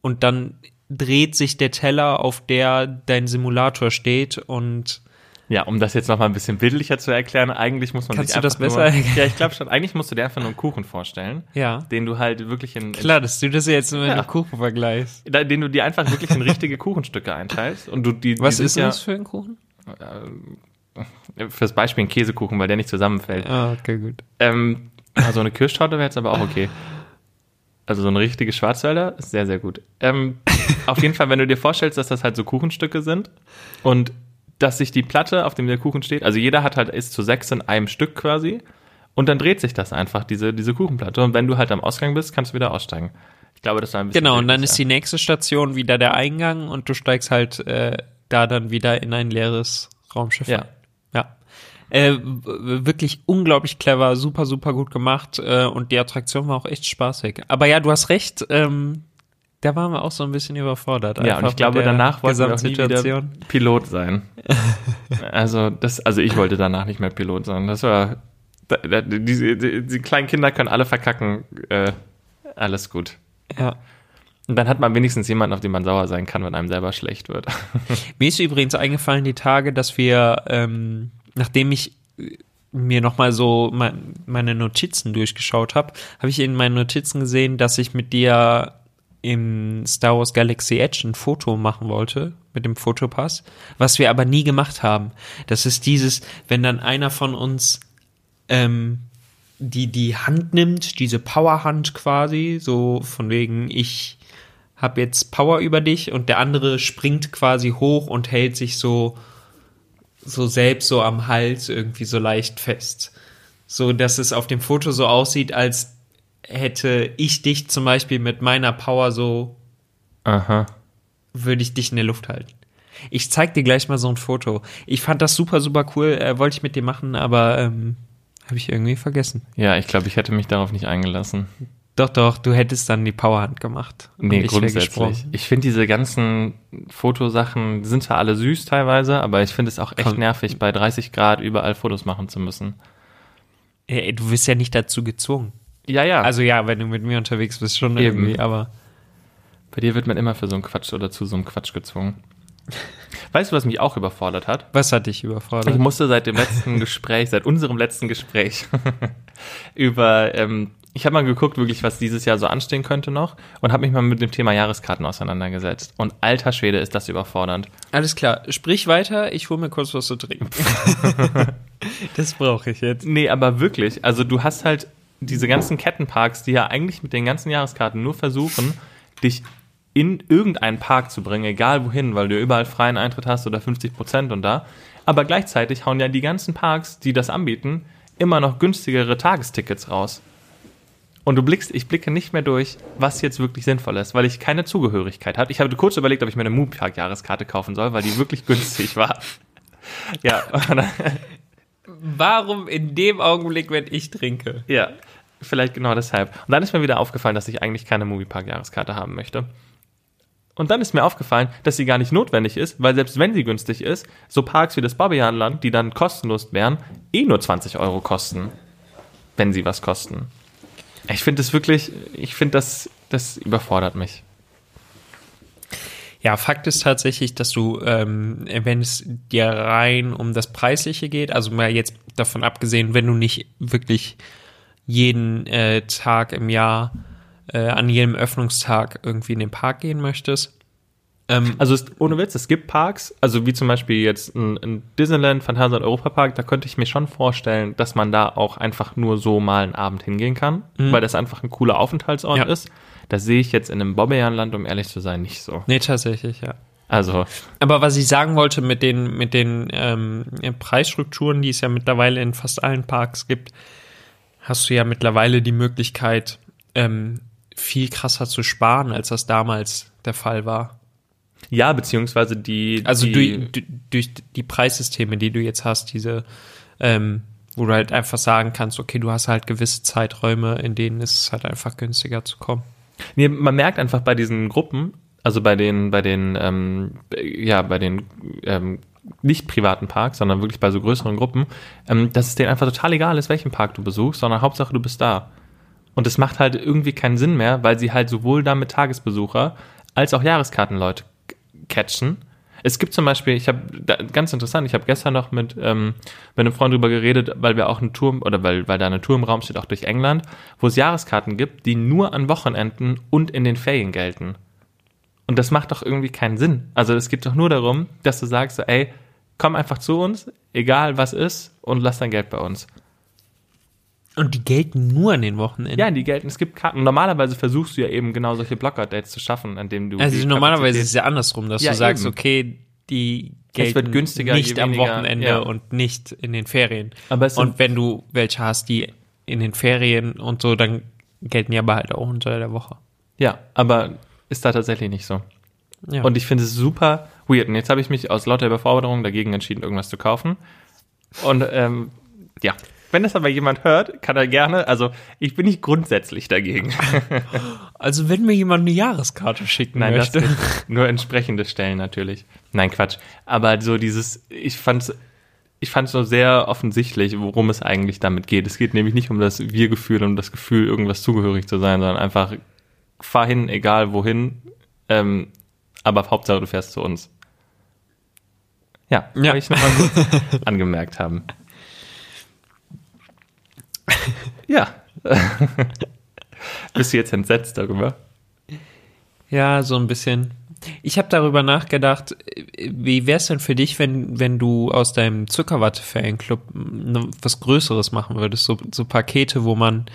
und dann dreht sich der Teller, auf der dein Simulator steht und Ja, um das jetzt nochmal ein bisschen bildlicher zu erklären, eigentlich muss man Kannst sich du das besser nur? Ja, ich glaube schon, eigentlich musst du dir einfach nur einen Kuchen vorstellen, ja. den du halt wirklich in, Klar, dass du das jetzt mit Ja. einem Kuchen vergleichst. den du dir einfach wirklich in richtige Kuchenstücke einteilst und du die Was die ist ja, das für ein Kuchen? Fürs Beispiel ein Käsekuchen, weil der nicht zusammenfällt. Ah, okay, gut. Ähm, also eine Kirschtorte wäre jetzt aber auch okay. Also so eine richtige Schwarzwälder ist sehr, sehr gut. Ähm, auf jeden Fall, wenn du dir vorstellst, dass das halt so Kuchenstücke sind und dass sich die Platte, auf dem der Kuchen steht, also jeder hat halt, ist zu sechs in einem Stück quasi und dann dreht sich das einfach, diese, diese Kuchenplatte. Und wenn du halt am Ausgang bist, kannst du wieder aussteigen. Ich glaube, das war ein bisschen. Genau, und dann ist die nächste Station wieder der Eingang und du steigst halt äh, da dann wieder in ein leeres Raumschiff Ja. ein. Äh, wirklich unglaublich clever, super, super gut gemacht äh, und die Attraktion war auch echt spaßig. Aber ja, du hast recht, ähm, da waren wir auch so ein bisschen überfordert. Ja, und ich glaube, danach wollten wir auch nie wieder. Pilot sein. also, das, also ich wollte danach nicht mehr Pilot sein. Das war, diese, die, die kleinen Kinder können alle verkacken. Äh, alles gut. Ja. Und dann hat man wenigstens jemanden, auf den man sauer sein kann, wenn einem selber schlecht wird. Mir ist übrigens eingefallen die Tage, dass wir, ähm, nachdem ich äh, mir nochmal so mein, meine Notizen durchgeschaut habe, habe ich in meinen Notizen gesehen, dass ich mit dir im Star Wars Galaxy Edge ein Foto machen wollte mit dem Fotopass, was wir aber nie gemacht haben. Das ist dieses, wenn dann einer von uns ähm, die die Hand nimmt, diese Powerhand quasi, so von wegen ich habe jetzt Power über dich und der andere springt quasi hoch und hält sich so so selbst so am Hals irgendwie so leicht fest. So dass es auf dem Foto so aussieht, als hätte ich dich zum Beispiel mit meiner Power so, Aha. würde ich dich in der Luft halten. Ich zeig dir gleich mal so ein Foto. Ich fand das super, super cool, äh, wollte ich mit dir machen, aber ähm, habe ich irgendwie vergessen. Ja, ich glaube, ich hätte mich darauf nicht eingelassen. Doch, doch, du hättest dann die Powerhand gemacht. Nee, ich grundsätzlich. Ich finde diese ganzen Fotosachen, die sind zwar alle süß teilweise, aber ich finde es auch echt Komm. nervig, bei 30 Grad überall Fotos machen zu müssen. Ey, du wirst ja nicht dazu gezwungen. Ja, ja. Also ja, wenn du mit mir unterwegs bist, schon Eben. irgendwie, aber bei dir wird man immer für so einen Quatsch oder zu so einem Quatsch gezwungen. Weißt du, was mich auch überfordert hat? was hat dich Ich überfordert? musste seit dem letzten Gespräch, seit unserem letzten Gespräch über ähm, ich habe mal geguckt, wirklich, was dieses Jahr so anstehen könnte noch und habe mich mal mit dem Thema Jahreskarten auseinandergesetzt. Und alter Schwede ist das überfordernd. Alles klar, sprich weiter, ich hole mir kurz was zu trinken. das brauche ich jetzt. Nee, aber wirklich, also du hast halt diese ganzen Kettenparks, die ja eigentlich mit den ganzen Jahreskarten nur versuchen, dich in irgendeinen Park zu bringen, egal wohin, weil du überall freien Eintritt hast oder 50 Prozent und da. Aber gleichzeitig hauen ja die ganzen Parks, die das anbieten, immer noch günstigere Tagestickets raus. Und du blickst, ich blicke nicht mehr durch, was jetzt wirklich sinnvoll ist, weil ich keine Zugehörigkeit hatte. Ich habe kurz überlegt, ob ich mir eine Moviepark-Jahreskarte kaufen soll, weil die wirklich günstig war. Ja, Warum in dem Augenblick, wenn ich trinke? ja, vielleicht genau deshalb. Und dann ist mir wieder aufgefallen, dass ich eigentlich keine Moviepark-Jahreskarte haben möchte. Und dann ist mir aufgefallen, dass sie gar nicht notwendig ist, weil selbst wenn sie günstig ist, so Parks wie das Bobbejahnland, die dann kostenlos wären, eh nur 20 Euro kosten. Wenn sie was kosten. Ich finde das wirklich, ich finde das, das überfordert mich. Ja, Fakt ist tatsächlich, dass du, ähm, wenn es dir rein um das Preisliche geht, also mal jetzt davon abgesehen, wenn du nicht wirklich jeden äh, Tag im Jahr äh, an jedem Öffnungstag irgendwie in den Park gehen möchtest. Ähm, Also es, ohne Witz, es gibt Parks, also wie zum Beispiel jetzt ein, ein Disneyland, Phantasialand, Europapark, da könnte ich mir schon vorstellen, dass man da auch einfach nur so mal einen Abend hingehen kann, weil das einfach ein cooler Aufenthaltsort Ja. ist. Das sehe ich jetzt in einem Bobbejahnland, um ehrlich zu sein, nicht so. nee, tatsächlich, ja. Also, Aber was ich sagen wollte mit den, mit den ähm, Preisstrukturen, die es ja mittlerweile in fast allen Parks gibt, hast du ja mittlerweile die Möglichkeit, ähm, viel krasser zu sparen, als das damals der Fall war. Ja, beziehungsweise die. Also die, durch, du- durch die Preissysteme, die du jetzt hast, diese, ähm, wo du halt einfach sagen kannst, okay, du hast halt gewisse Zeiträume, in denen ist es halt einfach günstiger zu kommen. Nee, man merkt einfach bei diesen Gruppen, also bei den, bei den, ähm, ja, bei den ähm, nicht privaten Parks, sondern wirklich bei so größeren Gruppen, ähm, dass es denen einfach total egal ist, welchen Park du besuchst, sondern Hauptsache du bist da. Und es macht halt irgendwie keinen Sinn mehr, weil sie halt sowohl damit Tagesbesucher als auch Jahreskartenleute catchen. Es gibt zum Beispiel, ich habe ganz interessant, ich habe gestern noch mit, ähm, mit einem Freund drüber geredet, weil wir auch einen Turm oder weil, weil da eine Tour im Raum steht, auch durch England, wo es Jahreskarten gibt, die nur an Wochenenden und in den Ferien gelten. Und das macht doch irgendwie keinen Sinn. Also es geht doch nur darum, dass du sagst, so, ey, komm einfach zu uns, egal was ist, und lass dein Geld bei uns. Und die gelten nur an den Wochenenden. Ja, die gelten, es gibt Karten. Normalerweise versuchst du ja eben genau solche Blocker-Dates zu schaffen, an denen du. Also normalerweise ist es ja andersrum, dass Ja, du sagst, eben. okay, die Es gelten wird günstiger, nicht am Wochenende ja. und nicht in den Ferien. Aber es und wenn du welche hast, die in den Ferien und so, dann gelten die aber halt auch unter der Woche. Ja, aber ist da tatsächlich nicht so. Ja. Und ich finde es super weird. Und jetzt habe ich mich aus lauter Überforderung dagegen entschieden, irgendwas zu kaufen. Und ähm, ja, wenn das aber jemand hört, kann er gerne, also ich bin nicht grundsätzlich dagegen. also wenn mir jemand eine Jahreskarte schicken Nein, möchte. nur entsprechende Stellen natürlich. Nein, Quatsch. Aber so dieses, ich fand's, ich fand's so sehr offensichtlich, worum es eigentlich damit geht. Es geht nämlich nicht um das Wir-Gefühl, um das Gefühl, irgendwas zugehörig zu sein, sondern einfach fahr hin, egal wohin, ähm, aber Hauptsache du fährst zu uns. Ja, Ja. ich nochmal kurz angemerkt haben. Ja. Bist du jetzt entsetzt darüber? Ja, so ein bisschen. Ich habe darüber nachgedacht, wie wär's denn für dich, wenn, wenn du aus deinem Zuckerwatte-Fanclub ne- was Größeres machen würdest? So, so Pakete, wo man,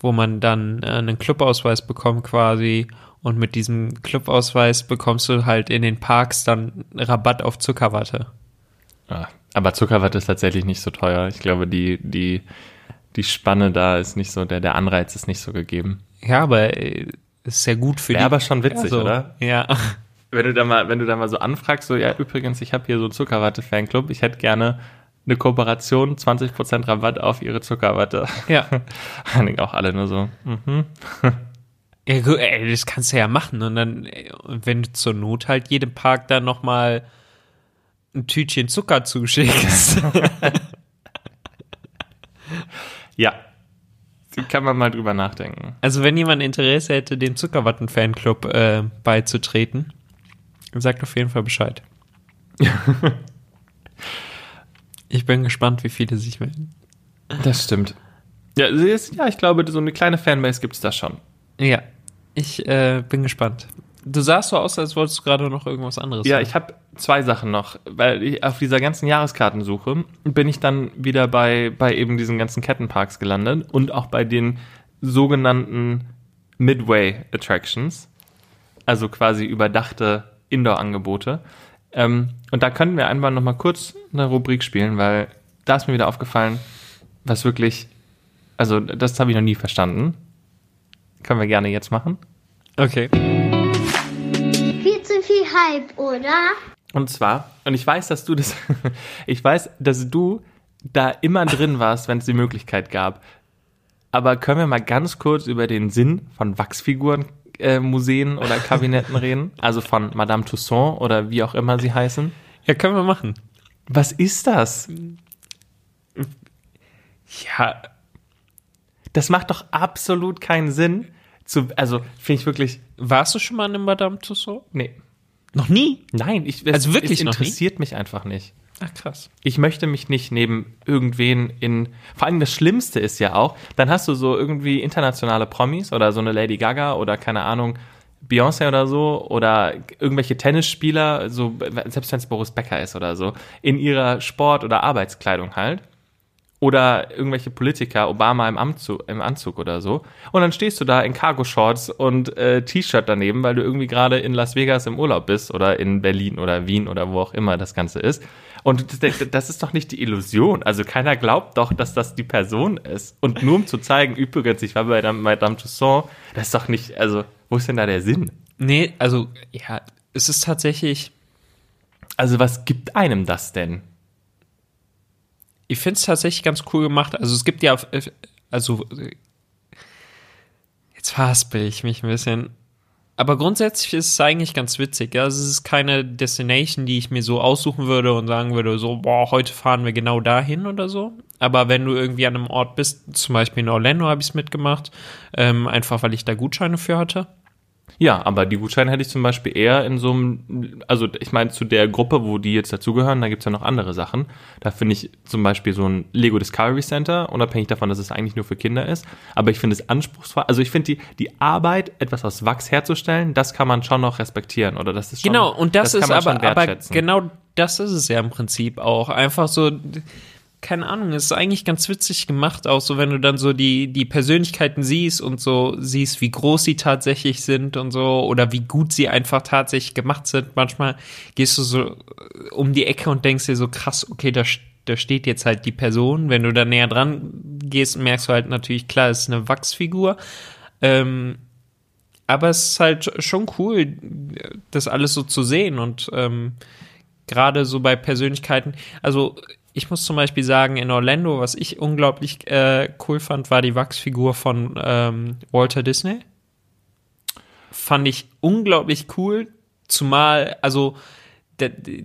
wo man dann äh, einen Clubausweis bekommt quasi und mit diesem Clubausweis bekommst du halt in den Parks dann Rabatt auf Zuckerwatte. Ja, aber Zuckerwatte ist tatsächlich nicht so teuer. Ich glaube, die, die, die Spanne da ist nicht so, der, der Anreiz ist nicht so gegeben. Ja, aber äh, ist sehr gut für Wäre die. aber schon witzig, Also, oder? Ja. Wenn du da mal, wenn du da mal so anfragst, so, ja, übrigens, ich habe hier so einen Zuckerwatte-Fanclub, ich hätte gerne eine Kooperation, 20% Rabatt auf ihre Zuckerwatte. Ja. Dann auch alle nur so, mhm. Ja, gut, ey, das kannst du ja machen. Und dann, wenn du zur Not halt jedem Park dann nochmal ein Tütchen Zucker zuschickst. Ja. Kann man mal drüber nachdenken. also wenn jemand Interesse hätte, dem Zuckerwatten-Fanclub äh, beizutreten, sagt auf jeden Fall Bescheid. ich bin gespannt, wie viele sich melden. Das stimmt. Ja, ja, ich glaube, so eine kleine Fanbase gibt's da schon. Ja, ich äh, bin gespannt. Du sahst so aus, als wolltest du gerade noch irgendwas anderes Ja, sagen. ich habe zwei Sachen noch, weil ich auf dieser ganzen Jahreskartensuche bin ich dann wieder bei, bei eben diesen ganzen Kettenparks gelandet und auch bei den sogenannten Midway Attractions, also quasi überdachte Indoor-Angebote. Ähm, und da könnten wir einmal noch mal kurz eine Rubrik spielen, weil da ist mir wieder aufgefallen, was wirklich, also das habe ich noch nie verstanden. Können wir gerne jetzt machen. Okay. Hype, oder? Und zwar, und ich weiß, dass du das, ich weiß, dass du da immer drin warst, wenn es die Möglichkeit gab. Aber können wir mal ganz kurz über den Sinn von Wachsfiguren, äh, Museen oder Kabinetten reden? Also von Madame Tussaud oder wie auch immer sie heißen. Ja, können wir machen. Was ist das? Ja, Das macht doch absolut keinen Sinn. Zu, also finde ich wirklich, warst du schon mal in Madame Tussauds? nee. Noch nie? Nein, ich, es, Also wirklich es interessiert mich einfach nicht. Ach krass. ich möchte mich nicht neben irgendwen in. Vor allem das Schlimmste ist ja auch, dann hast du so irgendwie internationale Promis oder so eine Lady Gaga oder keine Ahnung, Beyoncé oder so oder irgendwelche Tennisspieler, so selbst wenn es Boris Becker ist oder so, in ihrer Sport- oder Arbeitskleidung halt. Oder irgendwelche Politiker, Obama im, Anzug, im Anzug oder so. Und dann stehst du da in Cargo-Shorts und äh, T-Shirt daneben, weil du irgendwie gerade in Las Vegas im Urlaub bist oder in Berlin oder Wien oder wo auch immer das Ganze ist. Und das, das ist doch nicht die Illusion. Also keiner glaubt doch, dass das die Person ist. Und nur um zu zeigen, übrigens, ich war bei Madame, Tussauds, das ist doch nicht, also, wo ist denn da der Sinn? Nee, also, ja, es ist tatsächlich, Also was gibt einem das denn? Ich finde es tatsächlich ganz cool gemacht. Also es gibt ja, äh, also jetzt verhaspel ich mich ein bisschen. Aber grundsätzlich ist es eigentlich ganz witzig. Ja? Also es ist keine Destination, die ich mir so aussuchen würde und sagen würde, so, boah, heute fahren wir genau dahin oder so. Aber wenn du irgendwie an einem Ort bist, zum Beispiel in Orlando habe ich es mitgemacht, ähm, einfach weil ich da Gutscheine für hatte. Ja, aber die Gutscheine hätte ich zum Beispiel eher in so einem, also ich meine, zu der Gruppe, wo die jetzt dazugehören, da gibt's ja noch andere Sachen. Da finde ich zum Beispiel so ein Lego Discovery Center, unabhängig davon, dass es eigentlich nur für Kinder ist. Aber ich finde es anspruchsvoll. Also ich finde die, die Arbeit, etwas aus Wachs herzustellen, das kann man schon noch respektieren. Oder das ist schon, Genau, und das, kann ist aber, aber genau das ist es ja im Prinzip auch. Einfach so, keine Ahnung, es ist eigentlich ganz witzig gemacht, auch so, wenn du dann so die, die Persönlichkeiten siehst und so siehst, wie groß sie tatsächlich sind und so, oder wie gut sie einfach tatsächlich gemacht sind. Manchmal gehst du so äh, um die Ecke und denkst dir so, krass, okay, da, da steht jetzt halt die Person. Wenn du da näher dran gehst, merkst du halt natürlich, klar, es ist eine Wachsfigur. Ähm, aber es ist halt schon cool, das alles so zu sehen und ähm, gerade so bei Persönlichkeiten, also ich muss zum Beispiel sagen, in Orlando, was ich unglaublich äh, cool fand, war die Wachsfigur von ähm, Walter Disney. Fand ich unglaublich cool, zumal, also der, der,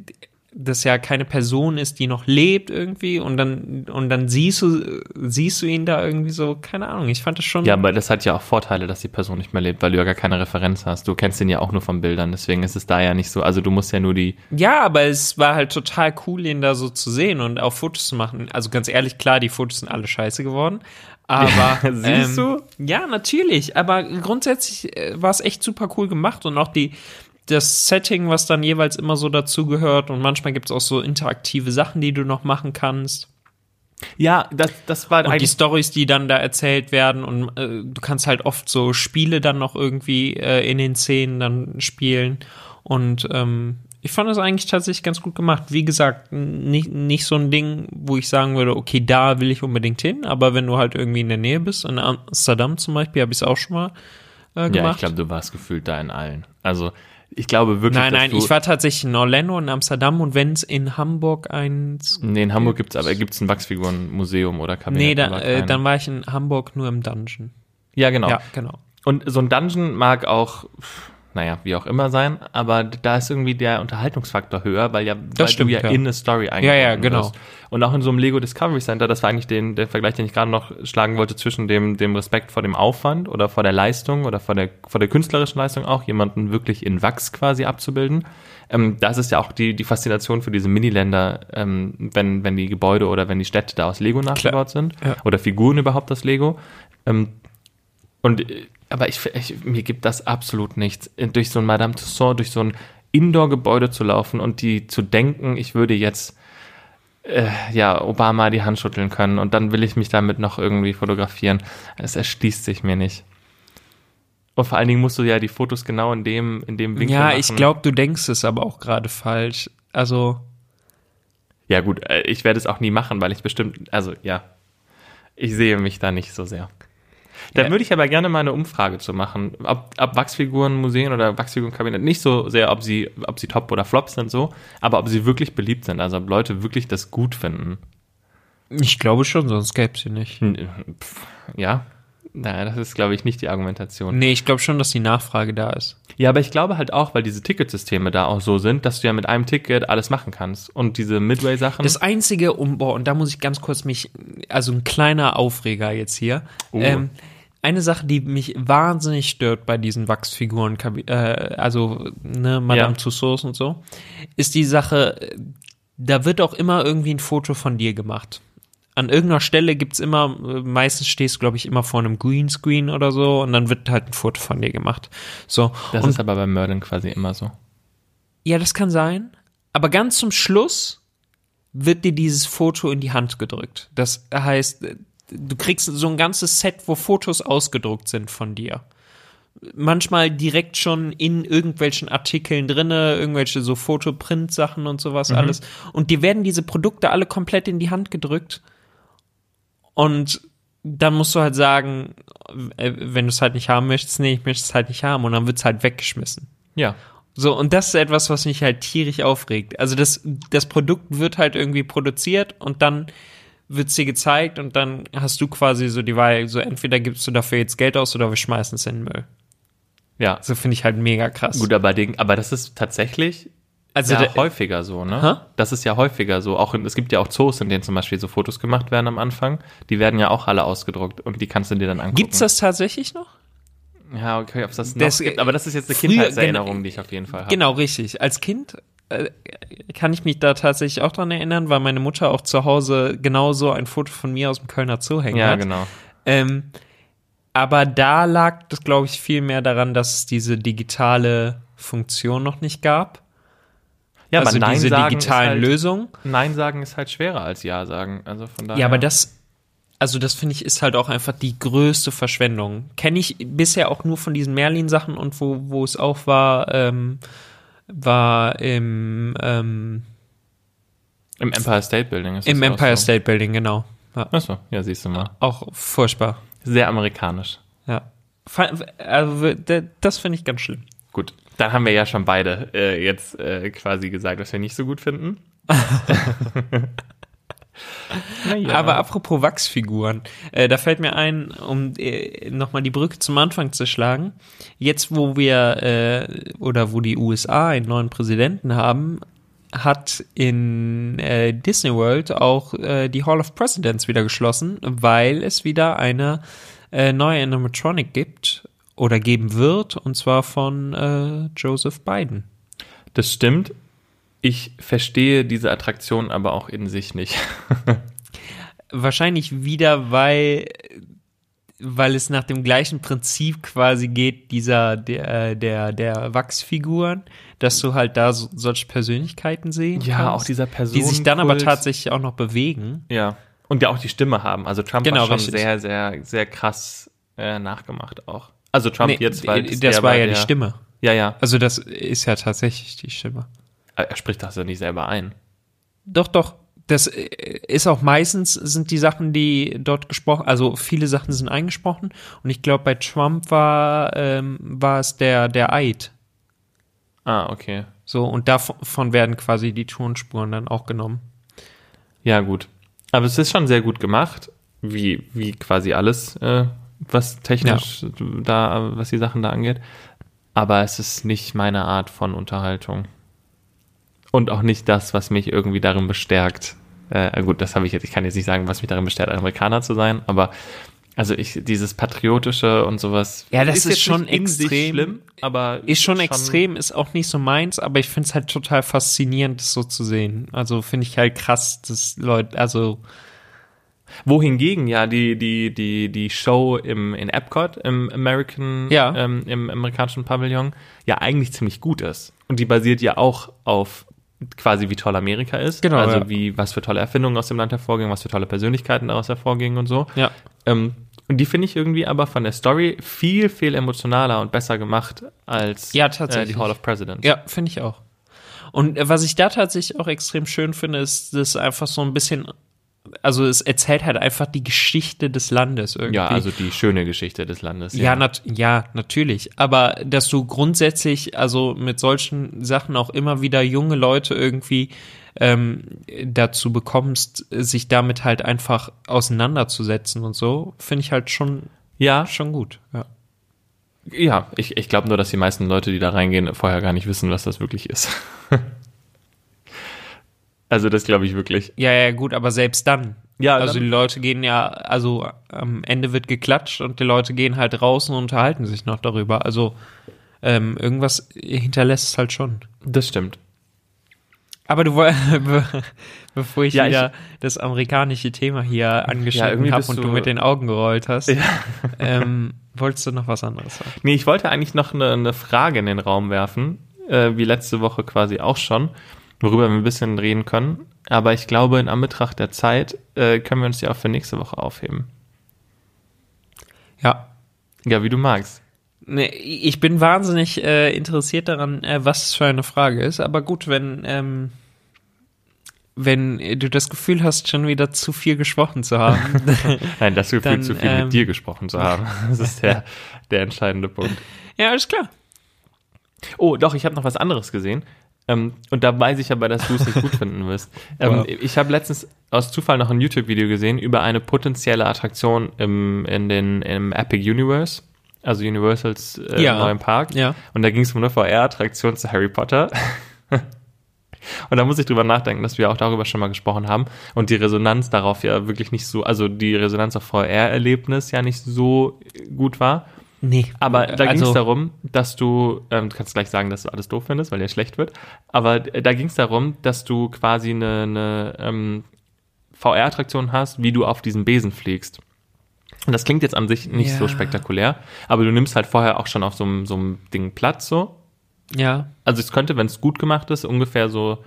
das ja keine Person ist, die noch lebt irgendwie und dann und dann siehst du siehst du ihn da irgendwie so, keine Ahnung, ich fand das schon Ja, aber das hat ja auch Vorteile, dass die Person nicht mehr lebt, weil du ja gar keine Referenz hast. Du kennst ihn ja auch nur von Bildern, deswegen ist es da ja nicht so. Also du musst ja nur die. Ja, aber es war halt total cool, ihn da so zu sehen und auch Fotos zu machen. Also ganz ehrlich, klar, die Fotos sind alle scheiße geworden. Aber Siehst du? Ja, natürlich. Aber grundsätzlich äh, war es echt super cool gemacht und auch die das Setting, was dann jeweils immer so dazugehört und manchmal gibt es auch so interaktive Sachen, die du noch machen kannst. Ja, das, das war Und die. Stories, die dann da erzählt werden und äh, du kannst halt oft so Spiele dann noch irgendwie äh, in den Szenen dann spielen und ähm, ich fand das eigentlich tatsächlich ganz gut gemacht. Wie gesagt, nicht, nicht so ein Ding, wo ich sagen würde, okay, da will ich unbedingt hin, aber wenn du halt irgendwie in der Nähe bist, in Amsterdam zum Beispiel, habe ich es auch schon mal äh, gemacht. Ja, ich glaube, du warst gefühlt da in allen. Also ich glaube wirklich. nein, nein, ich war tatsächlich in Orlando und Amsterdam und wenn es in Hamburg eins Nee, in Hamburg gibt's aber gibt's ein Wachsfigurenmuseum oder Kabinett. Nee, da, äh, dann war ich in Hamburg nur im Dungeon. ja, genau. Ja, genau. Und so ein Dungeon mag auch, naja, wie auch immer sein, aber da ist irgendwie der Unterhaltungsfaktor höher, weil ja, weil stimmt, du ja, ja. in eine Story Ja, ja, eingebunden genau. wirst. Und auch in so einem Lego Discovery Center, das war eigentlich den, der Vergleich, den ich gerade noch schlagen wollte zwischen dem, dem Respekt vor dem Aufwand oder vor der Leistung oder vor der, vor der künstlerischen Leistung auch, jemanden wirklich in Wachs quasi abzubilden. Ähm, das ist ja auch die, die Faszination für diese Miniländer, ähm, wenn, wenn die Gebäude oder wenn die Städte da aus Lego nachgebaut sind Ja. oder Figuren überhaupt aus Lego. Ähm, und äh, aber ich, ich mir gibt das absolut nichts, durch so ein Madame Tussauds, durch so ein Indoor-Gebäude zu laufen und die zu denken, ich würde jetzt äh, ja Obama die Hand schütteln können und dann will ich mich damit noch irgendwie fotografieren. Es erschließt sich mir nicht. Und vor allen Dingen musst du ja die Fotos genau in dem in dem Winkel Ja, machen. ich glaube, du denkst es aber auch gerade falsch. Also, Ja gut, äh, ich werde es auch nie machen, weil ich bestimmt, also ja, ich sehe mich da nicht so sehr. Da Ja. würde ich aber gerne mal eine Umfrage zu machen, ob, ob Wachsfiguren, Museen oder Wachsfigurenkabinett nicht so sehr, ob sie, ob sie top oder flop sind so, aber ob sie wirklich beliebt sind, also ob Leute wirklich das gut finden. ich glaube schon, sonst gäbe es sie nicht. Ja, naja, das ist, glaube ich, nicht die Argumentation. Nee, ich glaube schon, dass die Nachfrage da ist. Ja, aber ich glaube halt auch, weil diese Ticketsysteme da auch so sind, dass du ja mit einem Ticket alles machen kannst. Und diese Midway-Sachen. Das einzige, um, boah, und da muss ich ganz kurz mich, also ein kleiner Aufreger jetzt hier. Oh. Ähm, eine Sache, die mich wahnsinnig stört bei diesen Wachsfiguren, äh, also ne, Madame Ja. Tussauds und so, ist die Sache, da wird auch immer irgendwie ein Foto von dir gemacht. An irgendeiner Stelle gibt's immer, meistens stehst du, glaube ich, immer vor einem Greenscreen oder so und dann wird halt ein Foto von dir gemacht. So. das und ist aber bei Merlin quasi immer so. ja, das kann sein. Aber ganz zum Schluss wird dir dieses Foto in die Hand gedrückt. Das heißt, du kriegst so ein ganzes Set, wo Fotos ausgedruckt sind von dir. Manchmal direkt schon in irgendwelchen Artikeln drinne, irgendwelche so Fotoprint-Sachen und sowas alles. Und dir werden diese Produkte alle komplett in die Hand gedrückt. Und dann musst du halt sagen, äh, wenn du es halt nicht haben möchtest, nee, ich möchte es halt nicht haben. Und dann wird es halt weggeschmissen. Ja. So, und das ist etwas, was mich halt tierisch aufregt. Also das, das Produkt wird halt irgendwie produziert und dann wird's dir gezeigt und dann hast du quasi so die Wahl, so entweder gibst du dafür jetzt Geld aus oder wir schmeißen es in den Müll. Ja. So finde ich halt mega krass. Gut, aber, den, aber das ist tatsächlich also ja, der, häufiger so, ne? Hä? Das ist ja häufiger so. Auch in, es gibt ja auch Zoos, in denen zum Beispiel so Fotos gemacht werden am Anfang. Die werden ja auch alle ausgedruckt und die kannst du dir dann angucken. gibt's das tatsächlich noch? Ja, okay, ob es das noch Das- gibt. Aber das ist jetzt eine Kindheitserinnerung, die ich auf jeden Fall habe. Genau, richtig. Als Kind kann ich mich da tatsächlich auch dran erinnern, weil meine Mutter auch zu Hause genauso ein Foto von mir aus dem Kölner Zoo hängen Ja, hat. genau. Ähm, aber da lag das, glaube ich, viel mehr daran, dass es diese digitale Funktion noch nicht gab. Ja, also aber Nein diese sagen digitalen ist halt, Lösungen. Nein sagen ist halt schwerer als Ja sagen. Also von daher. Ja, aber das, also das finde ich, ist halt auch einfach die größte Verschwendung. Kenne ich bisher auch nur von diesen Merlin-Sachen und wo, wo es auch war, ähm, war im, ähm, Im Empire State Building ist im Empire so. State Building, genau. Ja, Achso, ja, siehst du mal. auch furchtbar. Sehr amerikanisch. Ja. Also, das finde ich ganz schlimm. Gut, dann haben wir ja schon beide äh, jetzt äh, quasi gesagt, was wir nicht so gut finden. naja. Aber apropos Wachsfiguren, äh, da fällt mir ein, um äh, nochmal die Brücke zum Anfang zu schlagen. Jetzt, wo wir äh, oder wo die USA einen neuen Präsidenten haben, hat in äh, Disney World auch äh, die Hall of Presidents wieder geschlossen, weil es wieder eine äh, neue Animatronic gibt oder geben wird, und zwar von äh, Joseph Biden. das stimmt. Ich verstehe diese Attraktion aber auch in sich nicht. Wahrscheinlich wieder, weil, weil es nach dem gleichen Prinzip quasi geht, dieser, der, der, der Wachsfiguren, dass du halt da so, solche Persönlichkeiten sehen Ja, kannst, auch dieser die sich dann aber tatsächlich auch noch bewegen. Ja. Und ja auch die Stimme haben. Also Trump Genau, war schon richtig. sehr, sehr, sehr krass äh, nachgemacht auch. Also Trump Nee, jetzt, weil das der war ja die Stimme. Ja, ja. Also das ist ja tatsächlich die Stimme. Er spricht das ja nicht selber ein. Doch, doch. Das äh, ist auch meistens sind die Sachen, die dort gesprochen, also viele Sachen sind eingesprochen und ich glaube bei Trump war ähm, war es der der Eid. Ah, okay. So und davon werden quasi die Tonspuren dann auch genommen. Ja, gut. Aber es ist schon sehr gut gemacht, wie, wie quasi alles, äh, was technisch da, was die Sachen da angeht. aber es ist nicht meine Art von Unterhaltung. Und auch nicht das, was mich irgendwie darin bestärkt. Äh, gut, das habe ich jetzt, ich kann jetzt nicht sagen, was mich darin bestärkt, Amerikaner zu sein, aber also ich, dieses Patriotische und sowas. Ja, das ist, jetzt schon extrem. schlimm, aber Ist schon extrem, ist auch nicht so meins, aber ich finde es halt total faszinierend, das so zu sehen. Also finde ich halt krass, dass Leute, also Wohingegen ja die, die, die, die Show im, in Epcot, im American, Ja. ähm, im amerikanischen Pavillon, ja eigentlich ziemlich gut ist. Und die basiert ja auch auf quasi wie toll Amerika ist. Genau, Also ja. wie, was für tolle Erfindungen aus dem Land hervorgehen, was für tolle Persönlichkeiten daraus hervorgehen und so. ja. Ähm, und die finde ich irgendwie aber von der Story viel, viel emotionaler und besser gemacht als Ja, äh, die Hall of Presidents. Ja, finde ich auch. Und äh, was ich da tatsächlich auch extrem schön finde, ist, dass einfach so ein bisschen, also es erzählt halt einfach die Geschichte des Landes irgendwie. Ja, also die schöne Geschichte des Landes. Ja, nat ja, natürlich. Aber dass du grundsätzlich, also mit solchen Sachen auch immer wieder junge Leute irgendwie ähm, dazu bekommst, sich damit halt einfach auseinanderzusetzen und so, finde ich halt schon, ja, schon gut. Ja. Ja, ich, ich glaube nur, dass die meisten Leute, die da reingehen, vorher gar nicht wissen, was das wirklich ist. also das glaube ich wirklich. ja, ja, gut, aber selbst dann. Ja, also dann- die Leute gehen ja, also am Ende wird geklatscht und die Leute gehen halt raus und unterhalten sich noch darüber. Also ähm, irgendwas hinterlässt es halt schon. Das stimmt. Aber du bevor ich Ja, ich- wieder das amerikanische Thema hier angeschnitten irgendwie habe und du du- mit den Augen gerollt hast, ähm, wolltest du noch was anderes sagen? Nee, ich wollte eigentlich noch eine, eine Frage in den Raum werfen, äh, wie letzte Woche quasi auch schon, worüber wir ein bisschen reden können. Aber ich glaube, in Anbetracht der Zeit äh, können wir uns die auch für nächste Woche aufheben. Ja. Ja, wie du magst. Nee, ich bin wahnsinnig äh, interessiert daran, äh, was es für eine Frage ist. Aber gut, wenn, ähm, wenn du das Gefühl hast, schon wieder zu viel gesprochen zu haben. Nein, das Gefühl, Dann, zu viel ähm, mit dir gesprochen zu haben. Das ist der, der entscheidende Punkt. ja, alles klar. Oh, doch, ich habe noch was anderes gesehen. Ähm, und da weiß ich aber, dass du es nicht gut finden wirst. Ähm, Wow. Ich habe letztens aus Zufall noch ein YouTube-Video gesehen über eine potenzielle Attraktion im, in den, im Epic Universe, also Universals äh, Ja. neuen Park. Ja. Und da ging es um eine VR-Attraktion zu Harry Potter. Und da muss ich drüber nachdenken, dass wir auch darüber schon mal gesprochen haben und die Resonanz darauf ja wirklich nicht so, also die Resonanz auf VR-Erlebnis ja nicht so gut war. Nee. Aber da ging es also, darum, dass du, ähm, du kannst gleich sagen, dass du alles doof findest, weil der schlecht wird, aber da ging es darum, dass du quasi eine, eine ähm, VR-Attraktion hast, wie du auf diesen Besen fliegst. Und das klingt jetzt an sich nicht so Ja. spektakulär, aber du nimmst halt vorher auch schon auf so einem, so einem Ding Platz so. Ja. Also es könnte, wenn es gut gemacht ist, ungefähr so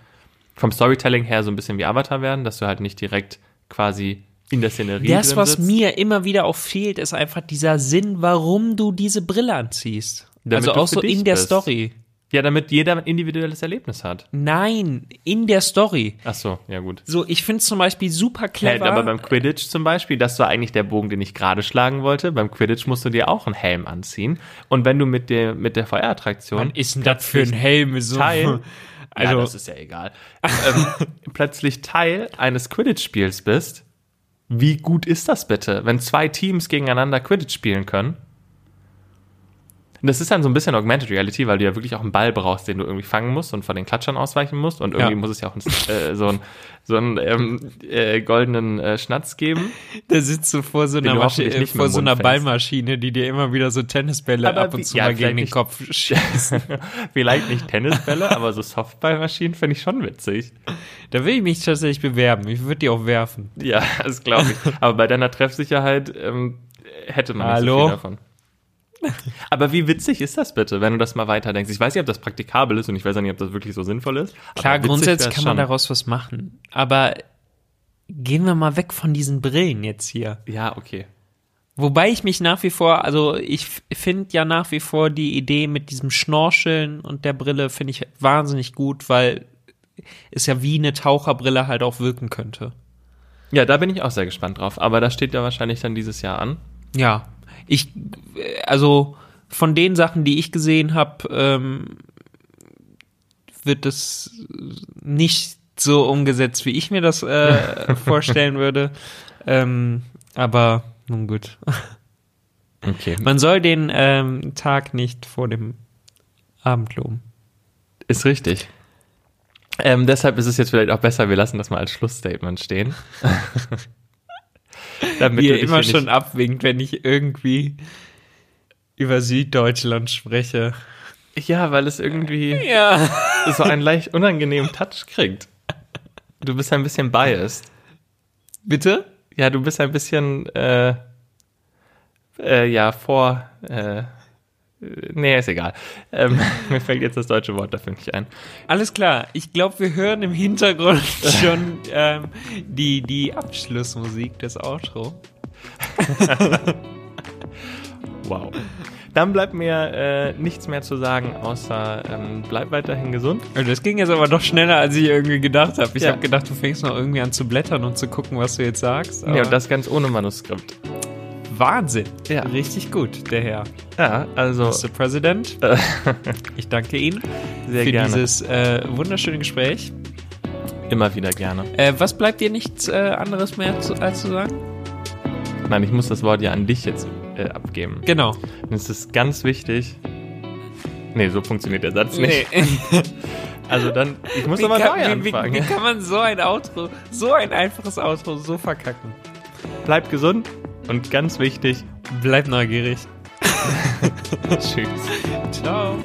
vom Storytelling her so ein bisschen wie Avatar werden, dass du halt nicht direkt quasi in der Szenerie Das, was sitzt. mir immer wieder auch fehlt, ist einfach dieser Sinn, warum du diese Brille anziehst. Damit also auch so in der bist. Story. Ja, damit jeder ein individuelles Erlebnis hat. Nein, in der Story. Ach so, ja gut. So, ich finde zum Beispiel super clever. aber beim Quidditch zum Beispiel, das war eigentlich der Bogen, den ich gerade schlagen wollte. Beim Quidditch musst du dir auch einen Helm anziehen. Und wenn du mit der, mit der VR-Attraktion. was ist denn das für ein Helm? So, Teil, also, ja, das ist ja egal, ähm, plötzlich Teil eines Quidditch-Spiels bist, wie gut ist das bitte, wenn zwei Teams gegeneinander Quidditch spielen können? Und Das ist dann so ein bisschen Augmented Reality, weil du ja wirklich auch einen Ball brauchst, den du irgendwie fangen musst und von den Klatschern ausweichen musst. Und irgendwie Ja. muss es ja auch einen, äh, so einen, so einen ähm, äh, goldenen äh, Schnatz geben. der sitzt so vor so einer, du Maschi vor so einer. Ballmaschine, die dir immer wieder so Tennisbälle Aber ab und zu ja, mal gegen den nicht- Kopf schießt. Vielleicht nicht Tennisbälle, aber so Softballmaschinen finde ich schon witzig. da will ich mich tatsächlich bewerben. Ich würde die auch werfen. Ja, das glaube ich. Aber bei deiner Treffsicherheit ähm, hätte man nicht so Hallo? viel davon. Aber wie witzig ist das bitte, wenn du das mal weiterdenkst? Ich weiß nicht, ob das praktikabel ist und ich weiß auch nicht, ob das wirklich so sinnvoll ist. Klar, grundsätzlich kann man daraus was machen. Aber gehen wir mal weg von diesen Brillen jetzt hier. Ja, okay. Wobei ich mich nach wie vor, also ich finde ja nach wie vor die Idee mit diesem Schnorcheln und der Brille finde ich wahnsinnig gut, weil es ja wie eine Taucherbrille halt auch wirken könnte. Ja, da bin ich auch sehr gespannt drauf. Aber das steht ja wahrscheinlich dann dieses Jahr an. Ja, ich, äh, also von den Sachen, die ich gesehen habe, ähm, wird es nicht so umgesetzt, wie ich mir das äh, vorstellen würde. Ähm, aber nun gut. Okay. Man soll den ähm, Tag nicht vor dem Abendloben. Ist richtig. Ähm, deshalb ist es jetzt vielleicht auch besser, wir lassen das mal als Schlussstatement stehen. Damit Wie er dich immer schon abwinkt, wenn ich irgendwie über Süddeutschland spreche. Ja, weil es irgendwie Ja. so einen leicht unangenehmen Touch kriegt. Du bist ein bisschen biased. Bitte? Ja, du bist ein bisschen, äh, äh, ja, vor, äh, nee, ist egal. Ähm, mir fällt jetzt das deutsche Wort dafür nicht ein. Alles klar. Ich glaube, wir hören im Hintergrund schon ähm, die, die Abschlussmusik des Outro. Wow. Dann bleibt mir äh, nichts mehr zu sagen, außer ähm, bleib weiterhin gesund. Also Das ging jetzt aber doch schneller, als ich irgendwie gedacht habe. Ich Ja. habe gedacht, du fängst noch irgendwie an zu blättern und zu gucken, was du jetzt sagst. Ja, und das ganz ohne Manuskript. Wahnsinn. Ja. Richtig gut, der Herr. Ja, also Mr. President, ich danke Ihnen sehr für gerne. dieses äh, wunderschöne Gespräch. Immer wieder gerne. Äh, was bleibt dir nichts äh, anderes mehr zu, als zu sagen? Nein, ich muss das Wort ja an dich jetzt äh, abgeben. Genau. Und es ist ganz wichtig. Nee, so funktioniert der Satz nicht. Nee. Also dann, ich muss Wie aber kann, neu wie, wie, anfangen. wie kann man so ein Outro, so ein einfaches Outro so verkacken? Bleib gesund und ganz wichtig, Bleib neugierig. tschüss. Ciao.